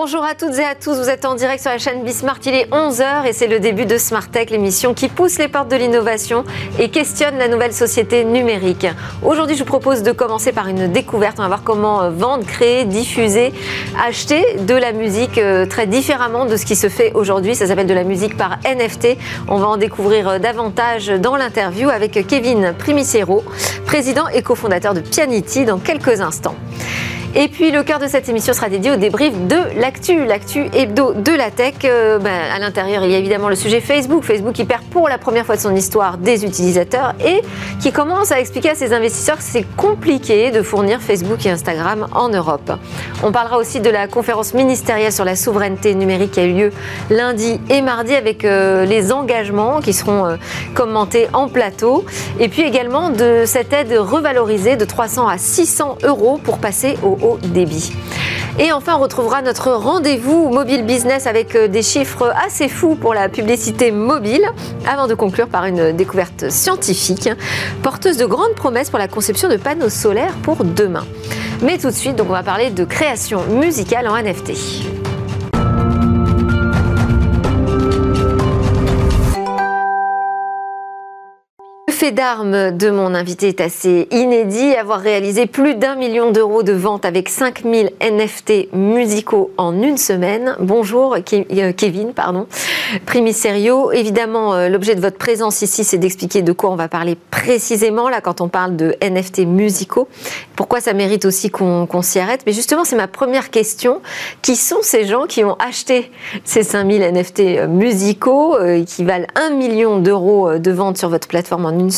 Bonjour à toutes et à tous, vous êtes en direct sur la chaîne Bismart, il est 11h et c'est le début de Smart Tech, l'émission qui pousse les portes de l'innovation et questionne la nouvelle société numérique. Aujourd'hui, je vous propose de commencer par une découverte, on va voir comment euh, vendre, créer, diffuser, acheter de la musique euh, très différemment de ce qui se fait aujourd'hui, ça s'appelle de la musique par NFT. On va en découvrir euh, davantage dans l'interview avec Kevin Primicero, président et cofondateur de Pianity dans quelques instants. Et puis le cœur de cette émission sera dédié au débrief de l'actu, l'actu hebdo de la tech. Euh, ben, à l'intérieur, il y a évidemment le sujet Facebook. Facebook qui perd pour la première fois de son histoire des utilisateurs et qui commence à expliquer à ses investisseurs que c'est compliqué de fournir Facebook et Instagram en Europe. On parlera aussi de la conférence ministérielle sur la souveraineté numérique qui a eu lieu lundi et mardi avec euh, les engagements qui seront euh, commentés en plateau. Et puis également de cette aide revalorisée de 300 à 600 euros pour passer au débit. Et enfin, on retrouvera notre rendez-vous mobile business avec euh, des chiffres assez fous pour la publicité mobile, avant de conclure par une découverte scientifique porteuse de grandes promesses pour la conception de panneaux solaires pour demain. Mais tout de suite, donc on va parler de création musicale en NFT. Fait d'armes de mon invité est assez inédit. Avoir réalisé plus d'un million d'euros de ventes avec 5000 NFT musicaux en une semaine. Bonjour euh, Kevin, pardon. Primiserio. Évidemment, euh, l'objet de votre présence ici, c'est d'expliquer de quoi on va parler précisément là quand on parle de NFT musicaux. Pourquoi ça mérite aussi qu'on s'y arrête? Mais justement, c'est ma première question. Qui sont ces gens qui ont acheté ces 5000 NFT musicaux euh, qui valent un million d'euros de ventes sur votre plateforme en une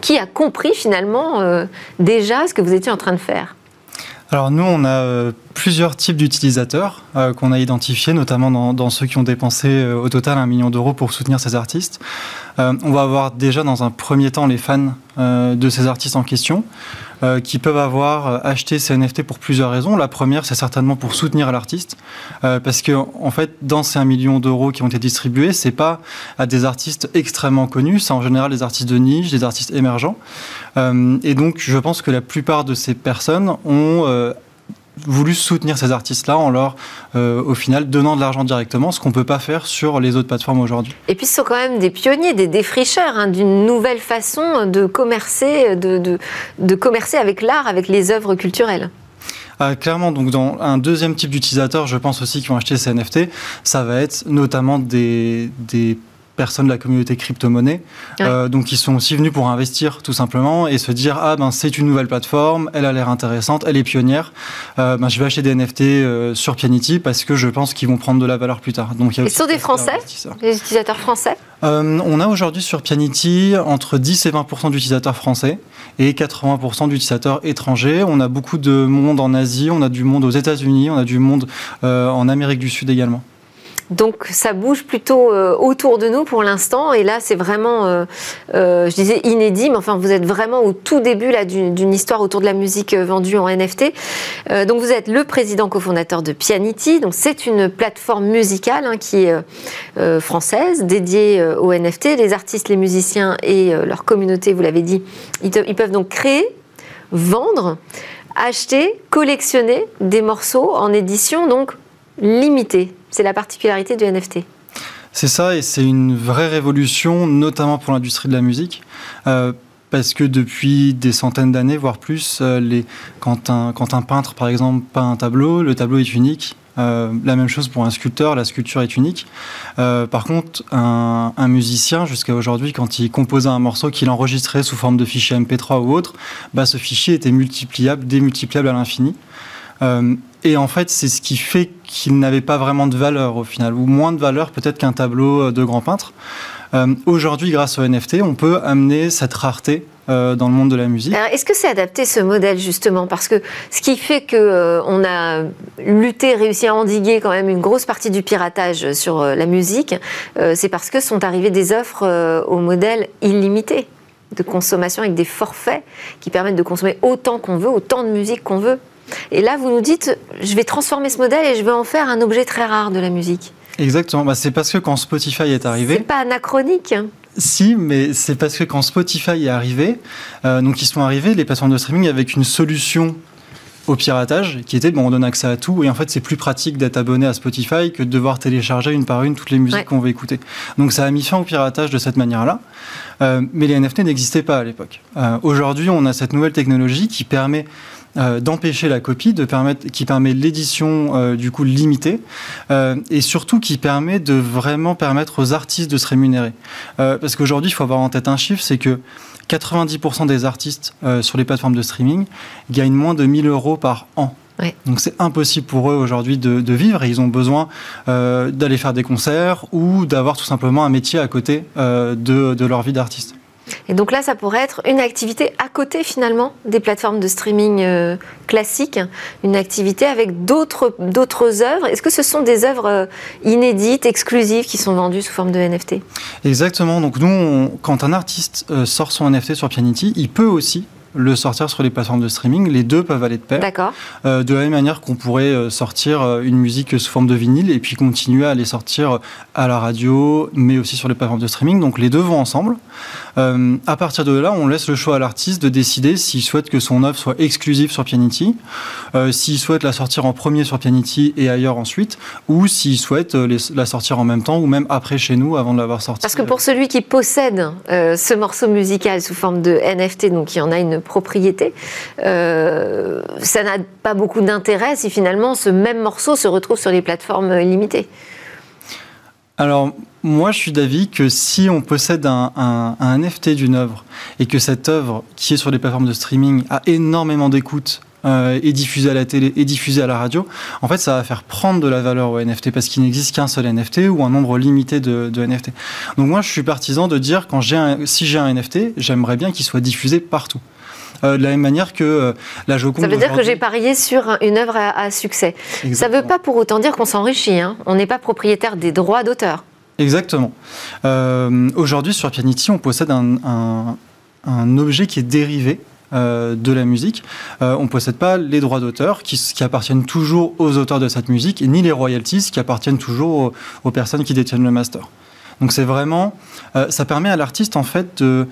qui a compris finalement euh, déjà ce que vous étiez en train de faire alors nous, on a euh, plusieurs types d'utilisateurs euh, qu'on a identifiés, notamment dans, ceux qui ont dépensé au total un million d'euros pour soutenir ces artistes. on va avoir déjà dans un premier temps les fans de ces artistes en question. Euh, qui peuvent avoir euh, acheté ces NFT pour plusieurs raisons. La première, c'est certainement pour soutenir l'artiste, euh, parce que en fait, dans ces 1 million d'euros qui ont été distribués, c'est pas à des artistes extrêmement connus, c'est en général des artistes de niche, des artistes émergents. et donc, je pense que la plupart de ces personnes ont voulu soutenir ces artistes-là en leur, euh, au final, donnant de l'argent directement, ce qu'on ne peut pas faire sur les autres plateformes aujourd'hui. Et puis, ce sont quand même des pionniers, des défricheurs hein, d'une nouvelle façon de commercer, de, de, de commercer avec l'art, avec les œuvres culturelles. Ah, clairement, donc dans un deuxième type d'utilisateurs, je pense aussi qui ont acheté ces NFT, ça va être notamment des, des personnes de la communauté crypto-monnaie. Euh, donc, ils sont aussi venus pour investir, tout simplement, et se dire Ah, ben, c'est une nouvelle plateforme, elle a l'air intéressante, elle est pionnière. Euh, ben, je vais acheter des NFT euh, sur Pianity parce que je pense qu'ils vont prendre de la valeur plus tard. Donc, il y a et sont des Français Des utilisateurs français On a aujourd'hui sur Pianity entre 10 et 20% d'utilisateurs français et 80 d'utilisateurs étrangers. On a beaucoup de monde en Asie, on a du monde aux États-Unis, on a du monde en Amérique du Sud également. Donc ça bouge plutôt euh, autour de nous pour l'instant. Et là, c'est vraiment, euh, euh, je disais inédit, mais enfin, vous êtes vraiment au tout début d'une histoire autour de la musique vendue en NFT. donc vous êtes le président cofondateur de Pianity. Donc c'est une plateforme musicale hein, qui est française, dédiée aux NFT. Les artistes, les musiciens et leur communauté, vous l'avez dit, ils, ils peuvent donc créer, vendre, acheter, collectionner des morceaux en édition donc limitée. C'est la particularité du NFT. C'est ça, et c'est une vraie révolution, notamment pour l'industrie de la musique. Euh, parce que depuis des centaines d'années, voire plus, euh, quand, un, quand un peintre, par exemple, peint un tableau, le tableau est unique. Euh, la même chose pour un sculpteur, la sculpture est unique. par contre, un, musicien, jusqu'à aujourd'hui, quand il composait un morceau qu'il enregistrait sous forme de fichier MP3 ou autre, bah, ce fichier était multipliable, démultipliable à l'infini. Et en fait, c'est ce qui fait qu'il n'avait pas vraiment de valeur au final, ou moins de valeur peut-être qu'un tableau euh, de grand peintre. Euh, aujourd'hui, grâce au NFT, on peut amener cette rareté dans le monde de la musique. Est-ce que c'est adapté ce modèle justement? Parce que ce qui fait que on a lutté, réussi à endiguer quand même une grosse partie du piratage sur la musique, c'est parce que sont arrivées des offres au modèle illimité de consommation avec des forfaits qui permettent de consommer autant qu'on veut, autant de musique qu'on veut. Et là, vous nous dites, je vais transformer ce modèle et je vais en faire un objet très rare de la musique. Exactement. Bah, c'est parce que quand Spotify est arrivé. C'est pas anachronique. Si, mais c'est parce que quand Spotify est arrivé, euh, donc ils sont arrivés, les plateformes de streaming, avec une solution au piratage, qui était bon, on donne accès à tout, et en fait c'est plus pratique d'être abonné à Spotify que de devoir télécharger une par une toutes les musiques qu'on veut écouter. Donc ça a mis fin au piratage de cette manière-là, euh, mais les NFT n'existaient pas à l'époque. Euh, aujourd'hui, on a cette nouvelle technologie qui permet euh, d'empêcher la copie, de permettre, qui permet l'édition euh, du coup limitée, euh, et surtout qui permet de vraiment permettre aux artistes de se rémunérer. parce qu'aujourd'hui, il faut avoir en tête un chiffre, c'est que 90% des artistes sur les plateformes de streaming gagnent moins de 1000 euros par an. Donc c'est impossible pour eux aujourd'hui de, vivre et ils ont besoin d'aller faire des concerts ou d'avoir tout simplement un métier à côté de, leur vie d'artiste. Et donc là, ça pourrait être une activité à côté finalement des plateformes de streaming euh, classiques, une activité avec d'autres œuvres. Est-ce que ce sont des œuvres euh, inédites, exclusives, qui sont vendues sous forme de NFT Exactement. Donc nous, quand un artiste euh, sort son NFT sur Pianity, il peut aussi le sortir sur les plateformes de streaming. Les deux peuvent aller de pair. D'accord. Euh, de la même manière qu'on pourrait sortir une musique sous forme de vinyle et puis continuer à les sortir à la radio, mais aussi sur les plateformes de streaming. Donc les deux vont ensemble. À partir de là, on laisse le choix à l'artiste de décider s'il souhaite que son œuvre soit exclusive sur Pianity, s'il souhaite la sortir en premier sur Pianity et ailleurs ensuite, ou s'il souhaite la sortir en même temps ou même après chez nous avant de l'avoir sortie. Parce que pour celui qui possède ce morceau musical sous forme de NFT, donc il en a une propriété, euh, ça n'a pas beaucoup d'intérêt si finalement ce même morceau se retrouve sur les plateformes limitées. Alors, moi, je suis d'avis que si on possède un, NFT d'une œuvre et que cette œuvre qui est sur les plateformes de streaming a énormément d'écoute euh, et diffusée à la télé et diffusée à la radio, en fait, ça va faire prendre de la valeur au NFT parce qu'il n'existe qu'un seul NFT ou un nombre limité de, NFT. Donc moi, je suis partisan de dire quand j'ai si j'ai un NFT, j'aimerais bien qu'il soit diffusé partout. Euh, de la même manière que euh, la Joconde. Ça veut dire que j'ai parié sur une œuvre à, succès. Ça ne veut pas pour autant dire qu'on s'enrichit. Hein. On n'est pas propriétaire des droits d'auteur. Exactement. Euh, aujourd'hui, sur Pianity, on possède un, objet qui est dérivé de la musique. on ne possède pas les droits d'auteur qui, appartiennent toujours aux auteurs de cette musique, ni les royalties qui appartiennent toujours aux personnes qui détiennent le master. Donc c'est vraiment, euh, ça permet à l'artiste en fait euh,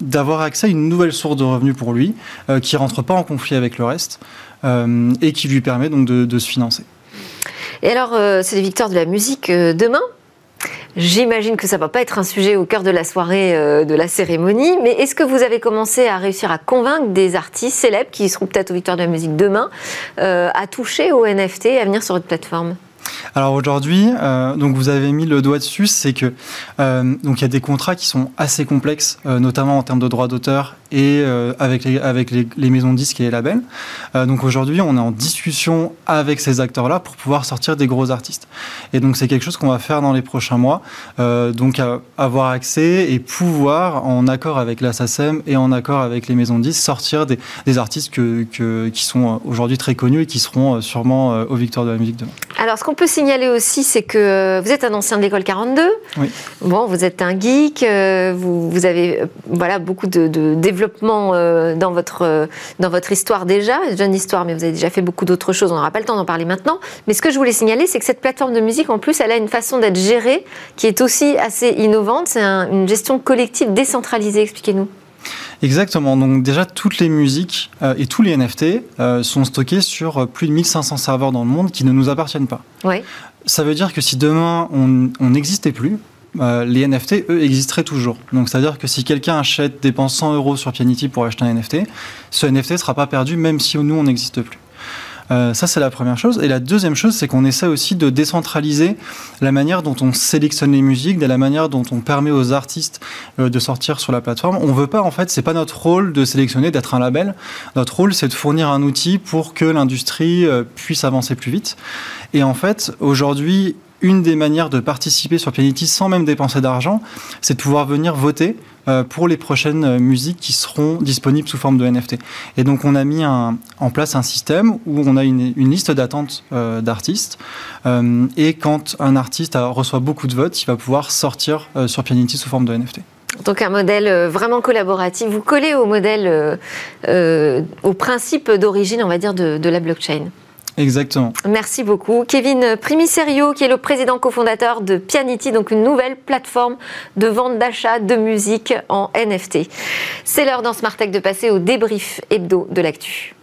d'avoir accès à une nouvelle source de revenus pour lui, euh, qui rentre pas en conflit avec le reste et qui lui permet donc de, se financer. Et alors, c'est les victoires de la musique demain? J'imagine que ça ne va pas être un sujet au cœur de la soirée de la cérémonie, mais est-ce que vous avez commencé à réussir à convaincre des artistes célèbres qui seront peut-être aux victoires de la musique demain à toucher au NFT et à venir sur votre plateforme? Alors aujourd'hui, euh, donc vous avez mis le doigt dessus, c'est que euh, donc il y a des contrats qui sont assez complexes, euh, notamment en termes de droits d'auteur et avec les, avec les, maisons de disques et les labels. donc aujourd'hui, on est en discussion avec ces acteurs-là pour pouvoir sortir des gros artistes. Et donc c'est quelque chose qu'on va faire dans les prochains mois. donc avoir accès et pouvoir, en accord avec la SACEM et en accord avec les maisons de disques, sortir des, artistes qui sont aujourd'hui très connus et qui seront sûrement aux victoires de la musique demain. Peut signaler aussi, c'est que vous êtes un ancien de l'école 42. Oui. Bon, vous êtes un geek, euh, vous, avez euh, voilà, beaucoup de, développement euh, dans votre, dans votre histoire déjà, jeune histoire, mais vous avez déjà fait beaucoup d'autres choses, on n'aura pas le temps d'en parler maintenant. Mais ce que je voulais signaler, c'est que cette plateforme de musique, en plus, elle a une façon d'être gérée qui est aussi assez innovante. C'est une gestion collective décentralisée. Expliquez-nous. Exactement. Donc déjà, toutes les musiques euh, et tous les NFT euh, sont stockés sur euh, plus de 1500 serveurs dans le monde qui ne nous appartiennent pas. Oui. Ça veut dire que si demain on n'existait plus, les NFT, eux, existeraient toujours. Donc, c'est-à-dire que si quelqu'un achète, dépense 100 euros sur Pianity pour acheter un NFT, ce NFT ne sera pas perdu même si nous, on n'existe plus. Euh, ça, c'est la première chose. Et la deuxième chose, c'est qu'on essaie aussi de décentraliser la manière dont on sélectionne les musiques, de la manière dont on permet aux artistes euh, de sortir sur la plateforme. On veut pas, en fait, c'est pas notre rôle de sélectionner, d'être un label. Notre rôle, c'est de fournir un outil pour que l'industrie euh, puisse avancer plus vite. Et en fait, aujourd'hui, une des manières de participer sur Pianity sans même dépenser d'argent, c'est de pouvoir venir voter euh, pour les prochaines euh, musiques qui seront disponibles sous forme de NFT. Et donc on a mis en place un système où on a une, liste d'attente euh, d'artistes et quand un artiste reçoit beaucoup de votes, il va pouvoir sortir sur Pianity sous forme de NFT. Donc un modèle vraiment collaboratif. Vous collez au modèle, au principe d'origine, on va dire, de la blockchain? Exactement. Merci beaucoup. Kevin Primiserio, qui est le président cofondateur de Pianity, donc une nouvelle plateforme de vente d'achat de musique en NFT. C'est l'heure dans Smart Tech de passer au débrief hebdo de l'actu.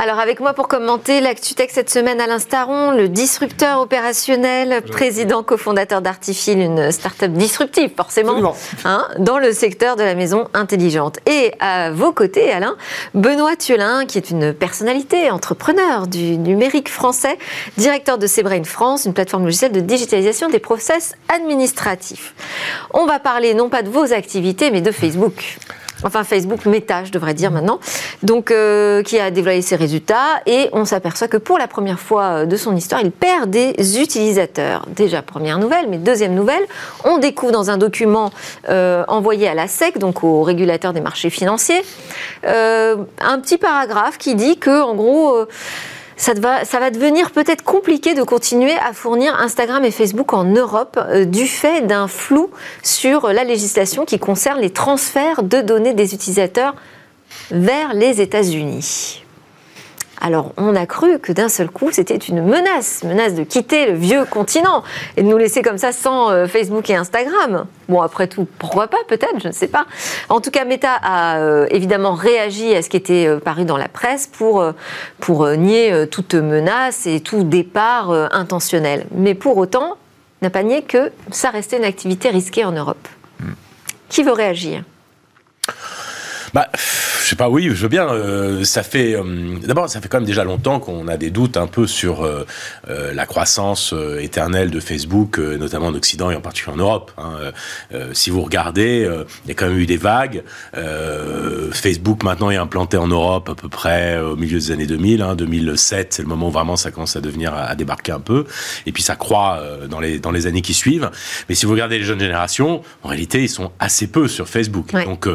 Alors avec moi pour commenter l'ActuTech cette semaine, Alain Staron, le disrupteur opérationnel, président cofondateur d'Artifil, une start-up disruptive forcément, hein, dans le secteur de la maison intelligente. Et à vos côtés, Alain, Benoît Thiolin, qui est une personnalité, entrepreneur du numérique français, directeur de Sebrain France, une plateforme logicielle de digitalisation des process administratifs. On va parler non pas de vos activités, mais de Facebook enfin Facebook Meta, je devrais dire maintenant, donc euh, qui a dévoilé ses résultats. Et on s'aperçoit que pour la première fois euh, de son histoire, il perd des utilisateurs. Déjà première nouvelle, mais deuxième nouvelle, on découvre dans un document euh, envoyé à la SEC, donc au régulateur des marchés financiers, un petit paragraphe qui dit que en gros ça va, ça devenir peut-être compliqué de continuer à fournir Instagram et Facebook en Europe euh, du fait d'un flou sur la législation qui concerne les transferts de données des utilisateurs vers les États-Unis. Alors on a cru que d'un seul coup c'était une menace, menace de quitter le vieux continent et de nous laisser comme ça sans euh, Facebook et Instagram. Bon après tout, pourquoi pas peut-être, je ne sais pas. En tout cas, Meta a euh, évidemment réagi à ce qui était euh, paru dans la presse pour, pour nier toute menace et tout départ intentionnel. Mais pour autant, n'a pas nié que ça restait une activité risquée en Europe. Hmm. Qui veut réagir? Bah, sais pas, oui, je veux bien. Euh, ça fait, euh, d'abord, ça fait quand même déjà longtemps qu'on a des doutes un peu sur euh, la croissance éternelle de Facebook, notamment en Occident et en particulier en Europe. Hein. si vous regardez, il y a quand même eu des vagues. Facebook maintenant est implanté en Europe à peu près au milieu des années 2000. Hein, 2007, c'est le moment où vraiment ça commence à devenir à, débarquer un peu. Et puis ça croît dans les dans les années qui suivent. Mais si vous regardez les jeunes générations, en réalité, ils sont assez peu sur Facebook. Donc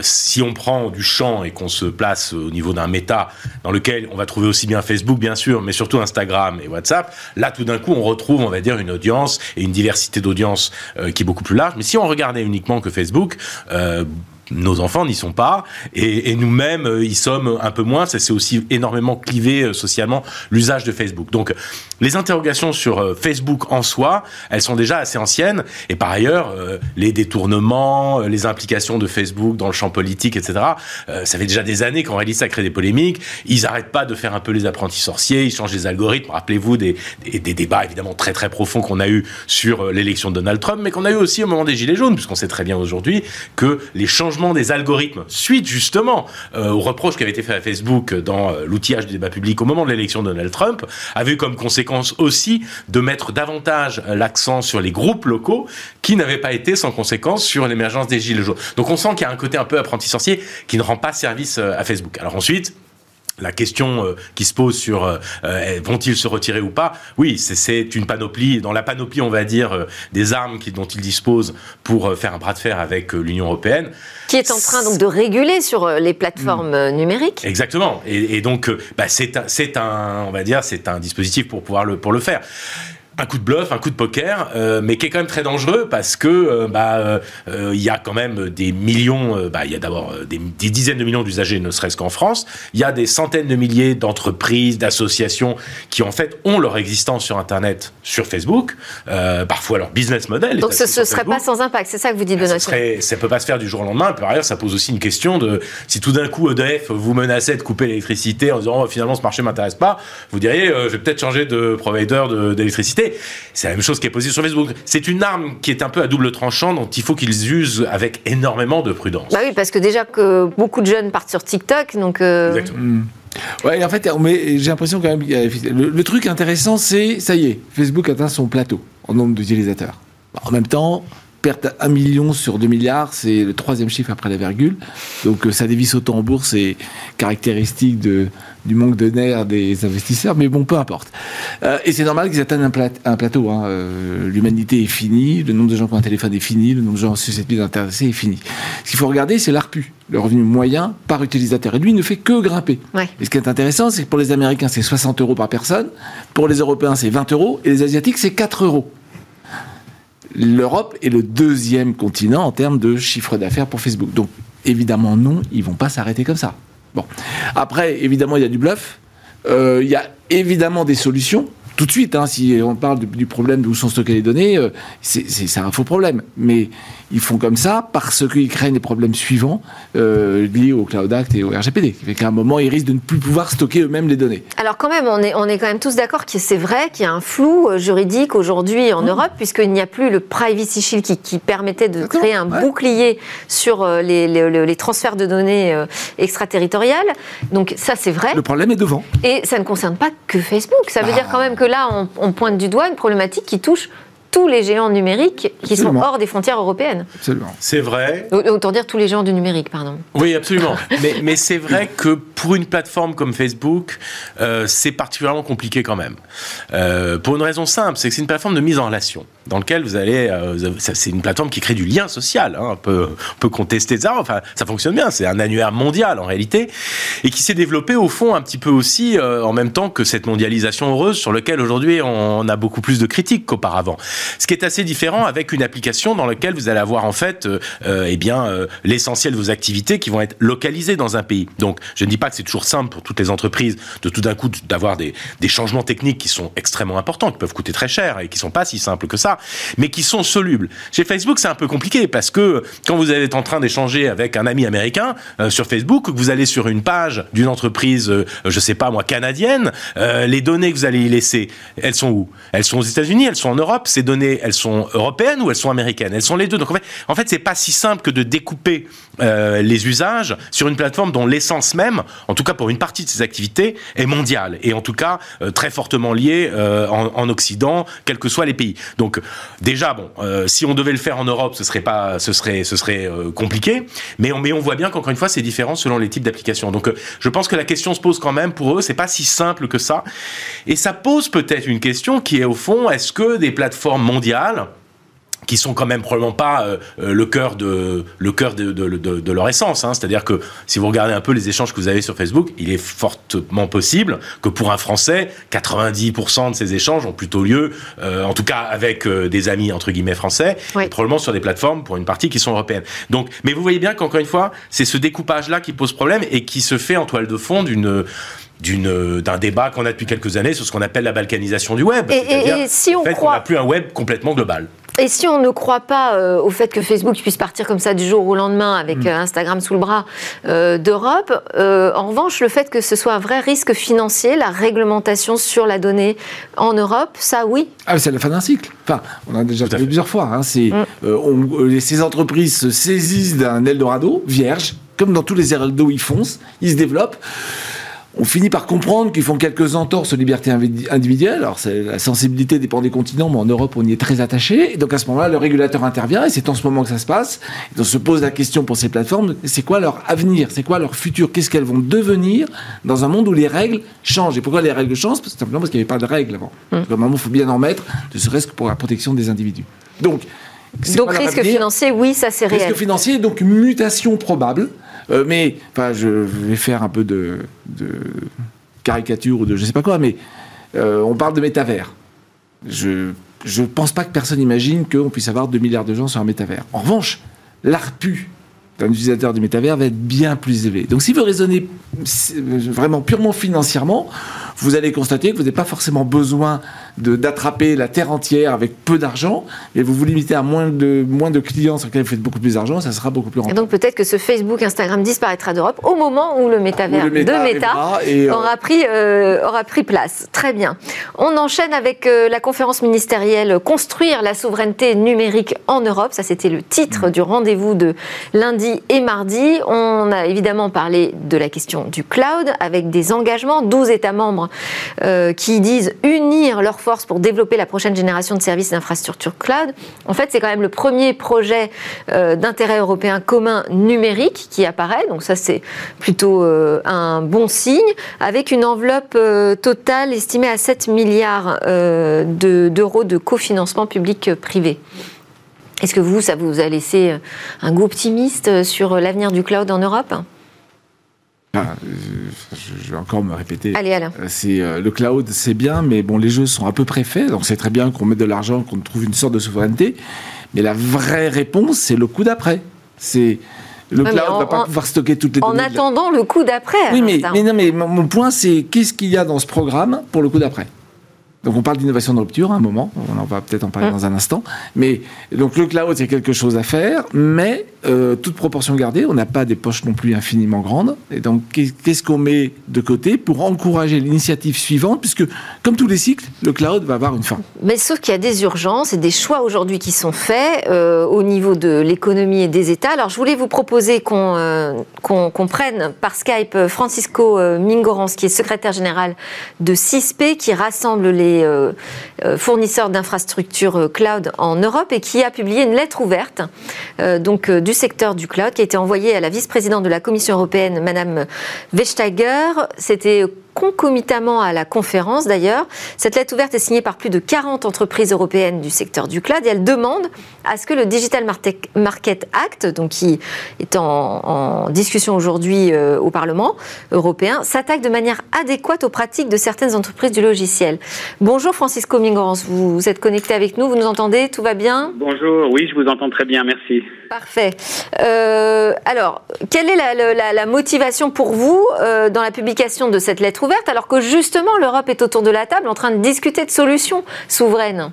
si on prend du champ et qu'on se place au niveau d'un méta dans lequel on va trouver aussi bien Facebook, bien sûr, mais surtout Instagram et WhatsApp, là, tout d'un coup, on retrouve, on va dire, une audience et une diversité d'audience euh, qui est beaucoup plus large. Mais si on regardait uniquement que Facebook, euh, nos enfants n'y sont pas et, nous-mêmes euh, y sommes un peu moins. Ça c'est aussi énormément clivé euh, socialement l'usage de Facebook. Donc les interrogations sur euh, Facebook en soi, elles sont déjà assez anciennes et par ailleurs les détournements, les implications de Facebook dans le champ politique, etc. ça fait déjà des années qu'en réalité ça crée des polémiques. Ils n'arrêtent pas de faire un peu les apprentis sorciers, ils changent les algorithmes. Rappelez-vous des, des, des, débats évidemment très très profonds qu'on a eu sur l'élection de Donald Trump, mais qu'on a eu aussi au moment des Gilets jaunes, puisqu'on sait très bien aujourd'hui que les changements des algorithmes suite justement euh, aux reproches qui avaient été faits à Facebook dans euh, l'outillage du débat public au moment de l'élection de Donald Trump, avait eu comme conséquence aussi de mettre davantage l'accent sur les groupes locaux qui n'avaient pas été sans conséquence sur l'émergence des gilets jaunes. Donc on sent qu'il y a un côté un peu apprenti sorcier qui ne rend pas service euh, à Facebook. Alors ensuite, la question euh, qui se pose sur euh, euh, vont-ils se retirer ou pas Oui, c'est une panoplie, dans la panoplie, on va dire, des armes dont ils disposent pour faire un bras de fer avec l'Union européenne. Qui est en train donc de réguler sur les plateformes numériques. Exactement. Et, donc, bah, c'est un, on va dire, c'est un dispositif pour pouvoir le, pour le faire un coup de bluff, un coup de poker, euh, mais qui est quand même très dangereux parce que euh, bah euh, il y a quand même des millions, bah il y a d'abord des, dizaines de millions d'usagers, ne serait-ce qu'en France. Il y a des centaines de milliers d'entreprises, d'associations qui en fait ont leur existence sur Internet, sur Facebook, parfois leur business model. Donc ce ne serait pas sans impact, c'est ça que vous dites, Benoît. Ça, ça peut pas se faire du jour au lendemain. Par ailleurs, ça pose aussi une question de si tout d'un coup EDF vous menacez de couper l'électricité en disant oh, finalement ce marché m'intéresse pas, vous diriez je vais peut-être changer de provider d'électricité c'est la même chose qui est posée sur Facebook. C'est une arme qui est un peu à double tranchant, dont il faut qu'ils usent avec énormément de prudence. Bah oui, parce que déjà que beaucoup de jeunes partent sur TikTok, donc. Euh, Exactement. Ouais, en fait, j'ai l'impression quand même. Le, le truc intéressant, c'est ça y est, Facebook atteint son plateau en nombre d'utilisateurs. En même temps, perte à 1 million sur 2 milliards, c'est le troisième chiffre après la virgule. Donc euh, ça dévisse autant en bourse, c'est caractéristique de, du manque de nerfs des investisseurs, mais bon, peu importe. Euh, et c'est normal qu'ils atteignent un, plateau. Hein. Euh, l'humanité est finie, le nombre de gens qui ont un téléphone est fini, le nombre de gens susceptibles d'intéresser est fini. Ce qu'il faut regarder, c'est l'ARPU, le revenu moyen par utilisateur. Et lui, il ne fait que grimper. Et ce qui est intéressant, c'est que pour les Américains, c'est 60 euros par personne, pour les Européens, c'est 20 euros, et les Asiatiques, c'est 4 euros l'Europe est le deuxième continent en termes de chiffre d'affaires pour Facebook. Donc, évidemment, non, ils vont pas s'arrêter comme ça. Bon. Après, évidemment, il y a du bluff. Euh, il y a évidemment des solutions. Tout de suite, hein, si on parle du, du problème d'où sont stockées les données, euh, c'est un faux problème. Mais ils font comme ça parce qu'ils craignent les problèmes suivants euh, liés au Cloud Act et au RGPD. Qui fait qu'à un moment, ils risquent de ne plus pouvoir stocker eux-mêmes les données. Alors quand même, on est, on est quand même tous d'accord que c'est vrai qu'il y a un flou euh, juridique aujourd'hui en Europe, puisqu'il n'y a plus le Privacy Shield qui, qui permettait de créer un ouais. bouclier sur les, les- les transferts de données extraterritoriales. Donc ça, c'est vrai. Le problème est devant. Et ça ne concerne pas que Facebook. Ça veut Bah. dire quand même que là, on, on pointe du doigt une problématique qui touche tous les géants numériques qui Absolument. sont hors des frontières européennes. Absolument. C'est vrai. Au- Autant dire tous les géants du numérique, pardon. Oui, absolument. mais mais c'est vrai que pour une plateforme comme Facebook, euh, c'est particulièrement compliqué quand même. Euh, pour une raison simple, c'est que c'est une plateforme de mise en relation, dans laquelle vous allez, euh, c'est une plateforme qui crée du lien social. hein. on peut, on contester ça. Enfin, ça fonctionne bien. C'est un annuaire mondial en réalité, et qui s'est développé au fond un petit peu aussi euh, en même temps que cette mondialisation heureuse sur lequel aujourd'hui on a beaucoup plus de critiques qu'auparavant. Ce qui est assez différent avec une application dans laquelle vous allez avoir en fait, euh, eh bien, l'essentiel de vos activités qui vont être localisées dans un pays. Donc, je ne dis pas que c'est toujours simple pour toutes les entreprises de tout d'un coup d'avoir des, des changements techniques qui sont extrêmement importants, qui peuvent coûter très cher et qui sont pas si simples que ça, mais qui sont solubles. Chez Facebook, c'est un peu compliqué parce que quand vous êtes en train d'échanger avec un ami américain euh, sur Facebook, vous allez sur une page d'une entreprise, euh, je sais pas moi, canadienne, euh, les données que vous allez y laisser, elles sont où? Elles sont aux États-Unis, elles sont en Europe. Ces données, elles sont européennes ou elles sont américaines? Elles sont les deux. Donc en fait, en fait, c'est pas si simple que de découper euh, les usages sur une plateforme dont l'essence même, en tout cas pour une partie de ses activités, est mondiale et en tout cas très fortement liée en, en Occident, quels que soient les pays. Donc déjà, bon, euh, si on devait le faire en Europe, ce serait pas, ce serait, ce serait euh, compliqué. Mais on, mais on voit bien qu'encore une fois, c'est différent selon les types d'applications. Donc euh, je pense que la question se pose quand même pour eux. C'est pas si simple que ça. Et ça pose peut-être une question qui est au fond, est-ce que des plateformes mondiales qui sont quand même probablement pas euh, euh, le cœur de le cœur de, de, de- de leur essence. hein. C'est-à-dire que si vous regardez un peu les échanges que vous avez sur Facebook, il est fortement possible que pour un Français, 90% de ces échanges ont plutôt lieu, euh, en tout cas avec euh, des amis entre guillemets français, Oui. et probablement sur des plateformes pour une partie qui sont européennes. Donc, mais vous voyez bien qu'encore une fois, c'est ce découpage-là qui pose problème et qui se fait en toile de fond d'une d'un débat qu'on a depuis quelques années sur ce qu'on appelle la balkanisation du web. Et- et- si on fait qu'on croit- n'a plus un web complètement global. Et si on ne croit pas euh, au fait que Facebook puisse partir comme ça du jour au lendemain avec Mm. euh, Instagram sous le bras euh, d'Europe, euh, en revanche, le fait que ce soit un vrai risque financier, la réglementation sur la donnée en Europe, ça oui. Ah, mais c'est la fin d'un cycle. Enfin, on a déjà parlé fait. plusieurs fois. hein, c'est, Mm. euh, on- euh, ces entreprises se saisissent d'un Eldorado vierge, comme dans tous les Eldorado, ils foncent, ils se développent. On finit par comprendre qu'ils font quelques entorses aux libertés individuelles. Alors, c'est- la sensibilité dépend des continents, mais en Europe, on y est très attaché. Et donc, à ce moment-là, le régulateur intervient, et c'est en ce moment que ça se passe. Et on se pose la question pour ces plateformes c'est quoi leur avenir? C'est quoi leur futur? Qu'est-ce qu'elles vont devenir dans un monde où les règles changent? Et pourquoi les règles changent? Parce- Simplement parce qu'il n'y avait pas de règles avant. Donc, à un moment, il faut bien en mettre, ne serait-ce que pour la protection des individus. Donc, Donc risque financier, oui, ça c'est réel. Risque financier, donc mutation probable. Euh, mais, enfin, je vais faire un peu de, caricature ou de je sais pas quoi, mais euh, on parle de métavers. Je je pense pas que personne imagine qu'on puisse avoir 2 milliards de gens sur un métavers. En revanche, l'ARPU d'un utilisateur du métavers va être bien plus élevé. Donc si vous raisonnez euh, vraiment purement financièrement, vous allez constater que vous n'avez pas forcément besoin d'attraper la terre entière avec peu d'argent, et vous vous limitez à moins de, moins de clients sur lesquels vous faites beaucoup plus d'argent, ça sera beaucoup plus Et rentable. donc peut-être que ce Facebook, Instagram disparaîtra d'Europe au moment où le métavers Où le méta de Meta et, euh, aura, pris, euh, aura pris place. Très bien. On enchaîne avec euh, la conférence ministérielle Construire la souveraineté numérique en Europe. Ça, c'était le titre du rendez-vous de lundi et mardi. On a évidemment parlé de la question du cloud avec des engagements. 12 États membres euh, qui disent unir leurs forces pour développer la prochaine génération de services d'infrastructures cloud. En fait, c'est quand même le premier projet euh, d'intérêt européen commun numérique qui apparaît. Donc ça, c'est plutôt euh, un bon signe, avec une enveloppe totale estimée à 7 milliards euh, de- d'euros de cofinancement public-privé. Est-ce que vous, ça vous a laissé un goût optimiste sur l'avenir du cloud en Europe? Enfin, euh, je, vais encore me répéter. Allez, Alain. Euh, C'est euh, le cloud, c'est bien, mais bon, les jeux sont à peu près faits, donc c'est très bien qu'on mette de l'argent, qu'on trouve une sorte de souveraineté. Mais la vraie réponse, c'est le coup d'après. C'est le cloud ne va en- pas en- pouvoir stocker toutes les En données. la- attendant le coup d'après. Oui, mais, mais non, mais mon point, c'est qu'est-ce qu'il y a dans ce programme pour le coup d'après? Donc on parle d'innovation de rupture à un moment, on en va peut-être en parler mmh. dans un instant. Mais donc le cloud, il y a quelque chose à faire, mais euh, toute proportion gardée, on n'a pas des poches non plus infiniment grandes. Et donc qu'est-ce qu'on met de côté pour encourager l'initiative suivante, puisque comme tous les cycles, le cloud va avoir une fin. Mais sauf qu'il y a des urgences et des choix aujourd'hui qui sont faits euh, au niveau de l'économie et des États. Alors je voulais vous proposer qu'on euh, prenne par Skype Francisco Mingorance, qui est secrétaire général de CISP, qui rassemble les euh, euh, fournisseurs d'infrastructures euh, cloud en Europe et qui a publié une lettre ouverte donc, du secteur du cloud qui a été envoyée à la vice-présidente de la Commission européenne, Madame Vestager. C'était concomitamment à la conférence d'ailleurs. Cette lettre ouverte est signée par plus de 40 entreprises européennes du secteur du cloud et elle demande à ce que le Digital Market Act, donc qui est en, discussion aujourd'hui euh, au Parlement européen, s'attaque de manière adéquate aux pratiques de certaines entreprises du logiciel. Bonjour Francisco Mingorance, vous, êtes connecté avec nous, vous nous entendez, tout va bien? Bonjour, oui, je vous entends très bien, merci. Parfait. Euh, alors, quelle est la, motivation pour vous euh, dans la publication de cette lettre alors que justement l'Europe est autour de la table en train de discuter de solutions souveraines.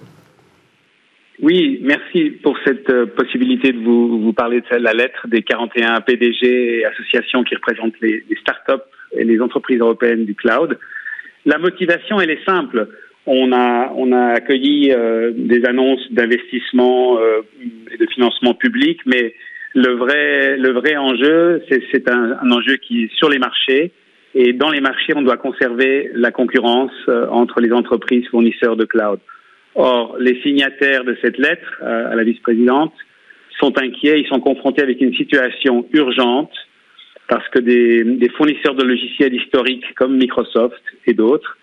Oui, merci pour cette euh, possibilité de vous, parler de la lettre des 41 PDG et associations qui représentent les, startups et les entreprises européennes du cloud. La motivation, elle est simple. On a, on a accueilli euh, des annonces d'investissement euh, et de financement public, mais le vrai, le vrai enjeu, c'est un, un, enjeu qui est sur les marchés et dans les marchés, on doit conserver la concurrence euh, entre les entreprises fournisseurs de cloud. Or, les signataires de cette lettre euh, à la vice-présidente sont inquiets, ils sont confrontés avec une situation urgente parce que des, des fournisseurs de logiciels historiques comme Microsoft et d'autres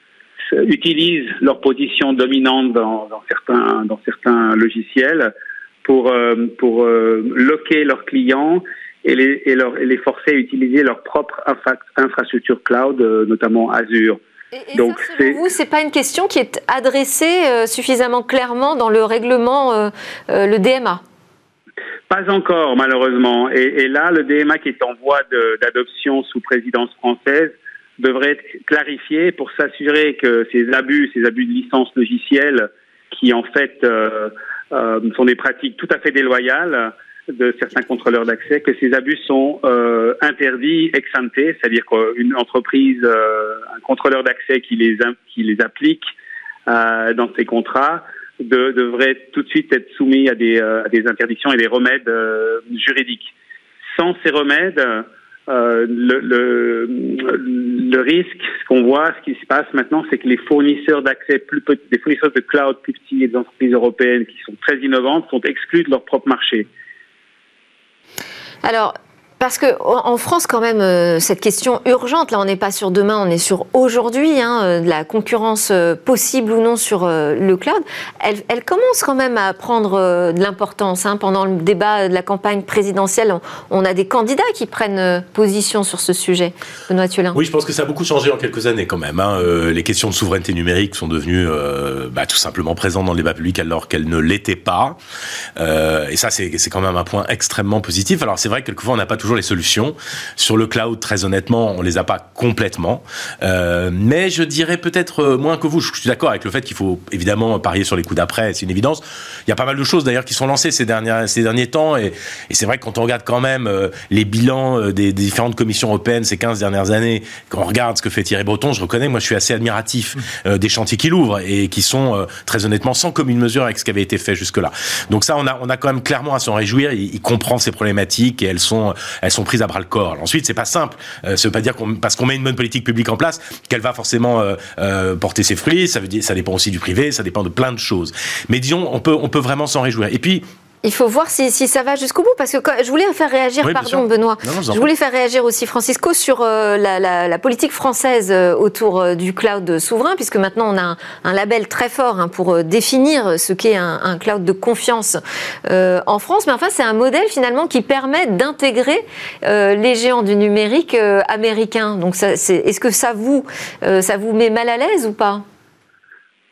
utilisent leur position dominante dans, dans, certains, dans certains logiciels pour, euh, pour loquer leurs clients et les, et, leur, et les forcer à utiliser leur propre infrastructure cloud, euh, notamment Azure. Et, Donc, ça, selon vous, c'est pas une question qui est adressée euh, suffisamment clairement dans le règlement, euh, le DMA Pas encore, malheureusement. Et, et, là, le DMA qui est en voie d'adoption sous présidence française devrait être clarifié pour s'assurer que ces abus, ces abus de licence logicielle, qui en fait sont des pratiques tout à fait déloyales, de certains contrôleurs d'accès que ces abus sont euh, interdits ex ante, c'est-à-dire qu'une entreprise, euh, un contrôleur d'accès qui les, qui les applique euh, dans ses contrats de, devrait tout de suite être soumis à des, euh, à des interdictions et des remèdes euh, juridiques. Sans ces remèdes, le, le, le, risque, ce qu'on voit, ce qui se passe maintenant, c'est que les fournisseurs d'accès plus petits, des fournisseurs de cloud plus petits et des entreprises européennes qui sont très innovantes sont exclus de leur propre marché. Alors, parce que en France, quand même, euh, cette question urgente, là, on n'est pas sur demain, on est sur aujourd'hui, hein, euh, de la concurrence euh, possible ou non sur le cloud, elle, commence quand même à prendre de l'importance. Hein. Pendant le débat de la campagne présidentielle, on, a des candidats qui prennent position sur ce sujet. Benoît. Oui, je pense que ça a beaucoup changé en quelques années quand même. Hein. les questions de souveraineté numérique sont devenues bah, tout simplement présentes dans le débat public alors qu'elles ne l'étaient pas. et ça, c'est quand même un point extrêmement positif. Alors c'est vrai que quelquefois, on n'a pas toujours les solutions. Sur le cloud, très honnêtement, on les a pas complètement. Euh, mais je dirais peut-être euh, moins que vous. Je suis d'accord avec le fait qu'il faut évidemment parier sur les coups d'après, c'est une évidence. Il y a pas mal de choses d'ailleurs qui sont lancées ces derniers, ces derniers temps. Et, et c'est vrai que quand on regarde quand même euh, les bilans euh, des, des, différentes commissions européennes ces 15 dernières années, quand on regarde ce que fait Thierry Breton, je reconnais, moi je suis assez admiratif euh, des chantiers qu'il ouvre et qui sont très honnêtement sans commune mesure avec ce qui avait été fait jusque-là. Donc ça, on a, on a quand même clairement à s'en réjouir. Il, il comprend ces problématiques et elles sont, elles sont prises à bras le corps. ensuite, c'est pas simple. Euh, ça veut pas dire qu'on, parce qu'on met une bonne politique publique en place qu'elle va forcément euh, euh, porter ses fruits. Ça veut dire, ça dépend aussi du privé, ça dépend de plein de choses. Mais disons, on peut, on peut vraiment s'en réjouir. Et puis, il faut voir si, ça va jusqu'au bout, parce que je voulais faire réagir, pardon Benoît, je voulais faire réagir aussi Francisco sur euh, la, politique française euh, autour euh, du cloud souverain, puisque maintenant on a un, label très fort hein, pour définir ce qu'est un, cloud de confiance en France, mais enfin c'est un modèle finalement qui permet d'intégrer les géants du numérique américains. Donc est-ce que ça vous, ça vous met mal à l'aise ou pas?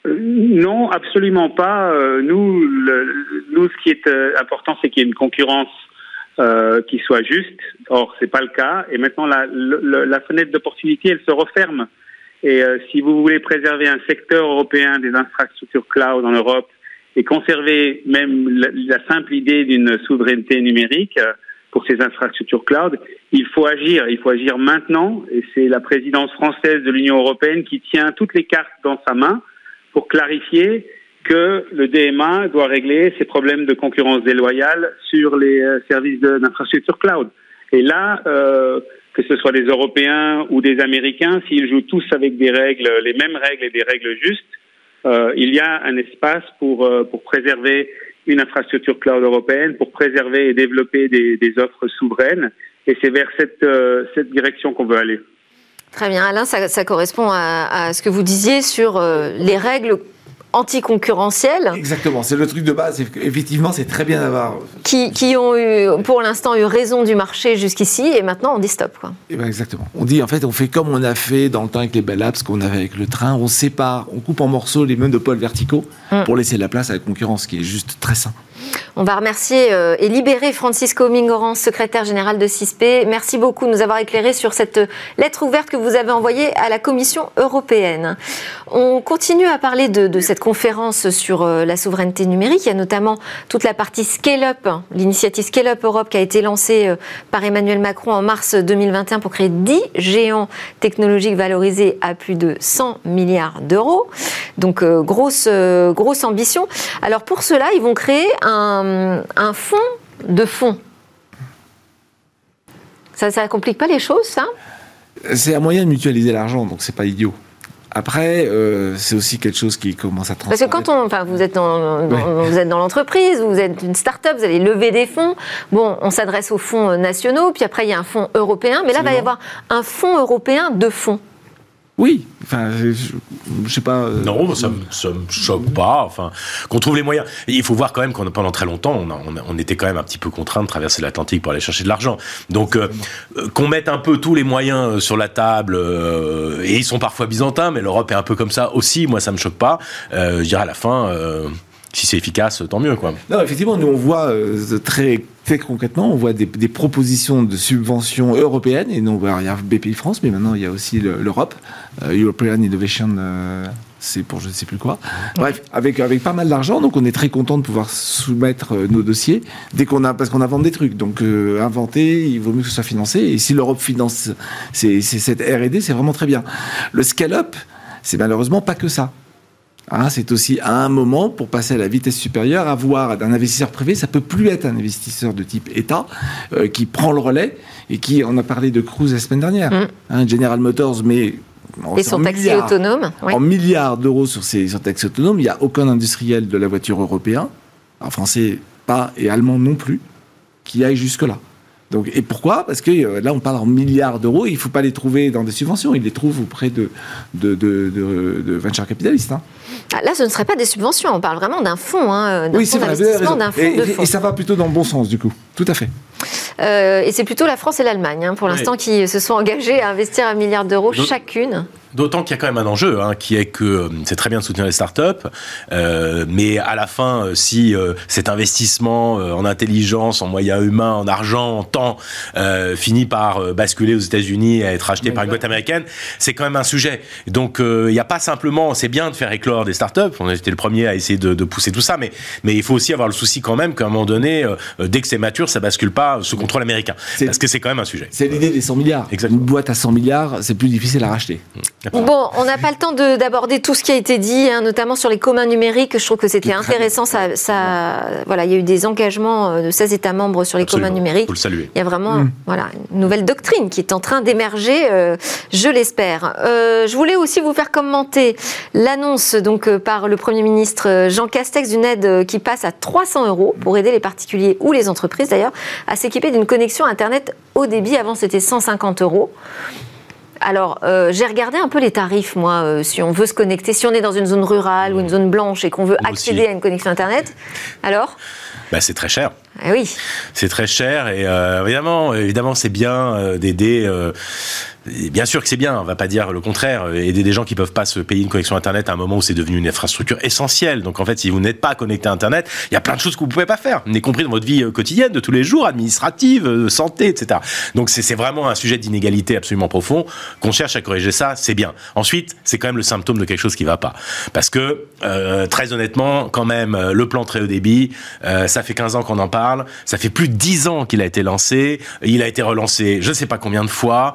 Non, absolument pas. Euh, nous, le, nous, ce qui est euh, important, c'est qu'il y ait une concurrence euh, qui soit juste. Or, c'est pas le cas. Et maintenant, la, la, la fenêtre d'opportunité, elle se referme. Et euh, si vous voulez préserver un secteur européen des infrastructures cloud en Europe et conserver même la, simple idée d'une souveraineté numérique euh, pour ces infrastructures cloud, il faut agir. Il faut agir maintenant. Et c'est la présidence française de l'Union européenne qui tient toutes les cartes dans sa main pour clarifier que le DMA doit régler ces problèmes de concurrence déloyale sur les euh, services d'infrastructure cloud. Et là, euh, que ce soit des Européens ou des Américains, s'ils jouent tous avec des règles, les mêmes règles et des règles justes, euh, il y a un espace pour, euh, pour préserver une infrastructure cloud européenne, pour préserver et développer des, des offres souveraines. Et c'est vers cette, euh, cette direction qu'on veut aller. Très bien, Alain, ça, ça correspond à, à, ce que vous disiez sur les règles anticoncurrentiels. Exactement, c'est le truc de base. Effectivement, c'est très bien d'avoir. Qui, qui, ont eu, pour l'instant, eu raison du marché jusqu'ici, et maintenant on dit stop. Quoi. Et eh ben exactement. On dit, en fait, on fait comme on a fait dans le temps avec les Bell Apps, qu'on avait avec le train. On sépare, on coupe en morceaux les monopoles verticaux mm. pour laisser la place à la concurrence, qui est juste très sain. On va remercier euh, et libérer Francisco Mingoran, secrétaire général de CISP. Merci beaucoup de nous avoir éclairé sur cette lettre ouverte que vous avez envoyée à la Commission européenne. On continue à parler de, cette conférence sur euh, la souveraineté numérique. Il y a notamment toute la partie Scale Up, l'initiative Scale Up Europe qui a été lancée euh, par Emmanuel Macron en mars 2021 pour créer 10 géants technologiques valorisés à plus de 100 milliards d'euros. Donc grosse, grosse ambition. Alors pour cela, ils vont créer un un, fonds de fonds. Ça ne complique pas les choses, ça? C'est un moyen de mutualiser l'argent, donc c'est pas idiot. Après, euh, c'est aussi quelque chose qui commence à transformer. Parce que quand on, enfin, vous êtes dans, vous êtes dans l'entreprise, vous êtes une start-up, vous allez lever des fonds. Bon, on s'adresse aux fonds nationaux, puis après il y a un fonds européen, mais là il va y avoir un fonds européen de fonds. Oui, enfin, je, sais pas. Euh, non, ça, me, me choque pas. Enfin, qu'on trouve les moyens. il faut voir quand même qu'on pendant très longtemps, on, on, était quand même un petit peu contraint de traverser l'Atlantique pour aller chercher de l'argent. Donc, euh, euh, qu'on mette un peu tous les moyens sur la table, et ils sont parfois byzantins, mais l'Europe est un peu comme ça aussi. Moi, ça me choque pas. je dirais à la fin si c'est efficace, tant mieux. Quoi. Non, effectivement, nous on voit très, très concrètement, on voit des, propositions de subventions européennes, et non, il y a BPI France, mais maintenant il y a aussi l'Europe, European Innovation c'est pour je ne sais plus quoi. Bref, avec, avec pas mal d'argent, donc on est très content de pouvoir soumettre euh, nos dossiers dès qu'on a, parce qu'on invente des trucs. Donc euh, inventer, il vaut mieux que ce soit financé. Et si l'Europe finance c'est, cette R&D, c'est vraiment très bien. Le scale-up, c'est malheureusement pas que ça. Hein, c'est aussi à un moment, pour passer à la vitesse supérieure, avoir un investisseur privé, ça peut plus être un investisseur de type État euh, qui prend le relais et qui, on a parlé de Cruise la semaine dernière, mm. hein, General Motors, mais et son taxi autonome. En milliards d'euros sur ses sur taxis autonomes, il n'y a aucun industriel de la voiture européen, en français pas et allemand non plus, qui aille jusque-là. Donc, et pourquoi? Parce que euh, là, on parle en milliards d'euros, il ne faut pas les trouver dans des subventions, il les trouve auprès de, de, de, de venture capitalistes. Hein. Ah, là, ce ne serait pas des subventions, on parle vraiment d'un fonds, hein, d'un fonds d'investissement, d'un fonds et, de fonds. Et ça va plutôt dans le bon sens, du coup, tout à fait. Euh, et c'est plutôt la France et l'Allemagne, hein, pour l'instant, qui se sont engagés à investir un milliard d'euros chacune. D'autant qu'il y a quand même un enjeu, hein, qui est que euh, c'est très bien de soutenir les startups, euh, mais à la fin, euh, si euh, cet investissement euh, en intelligence, en moyens humains, en argent, en temps, finit par basculer aux États-Unis et être acheté par une boîte américaine, c'est quand même un sujet. Donc il n'y a pas simplement, c'est bien de faire éclore des startups, on a été le premier à essayer de, de, pousser tout ça, mais, mais il faut aussi avoir le souci quand même qu'à un moment donné, dès que c'est mature, ça bascule pas sous contrôle américain. Parce que c'est quand même un sujet. C'est l'idée des 100 milliards. Exactement. Une boîte à 100 milliards, c'est plus difficile à racheter. Bon, on n'a pas le temps d'aborder tout ce qui a été dit, hein, notamment sur les communs numériques. Je trouve que c'était intéressant. Ça, ça, voilà, il y a eu des engagements euh, de 16 États membres sur les communs numériques. Faut le saluer. Il y a vraiment mm. voilà, une nouvelle doctrine qui est en train d'émerger, euh, je l'espère. Euh, je voulais aussi vous faire commenter l'annonce donc par le Premier ministre Jean Castex d'une aide qui passe à 300 euros pour aider les particuliers ou les entreprises d'ailleurs à s'équiper d'une connexion Internet haut débit. Avant, c'était 150 euros. Alors, euh, j'ai regardé un peu les tarifs, moi, euh, si on veut se connecter, si on est dans une zone rurale ou une zone blanche et qu'on veut accéder à une connexion Internet. Alors bah, C'est très cher. Eh oui. C'est très cher et euh, évidemment, évidemment c'est bien d'aider bien sûr que c'est bien, on va pas dire le contraire. Aider des gens qui peuvent pas se payer une connexion Internet à un moment où c'est devenu une infrastructure essentielle. Donc en fait, si vous n'êtes pas connecté à Internet, il y a plein de choses que vous pouvez pas faire, y compris dans votre vie euh, quotidienne de tous les jours, administrative, euh, santé, etc. Donc c'est vraiment un sujet d'inégalité absolument profond. Qu'on cherche à corriger ça, c'est bien. Ensuite, c'est quand même le symptôme de quelque chose qui va pas. Parce que, euh, très honnêtement, quand même, le plan très haut débit, ça fait 15 ans qu'on en parle, ça fait plus de 10 ans qu'il a été lancé, il a été relancé je ne sais pas combien de fois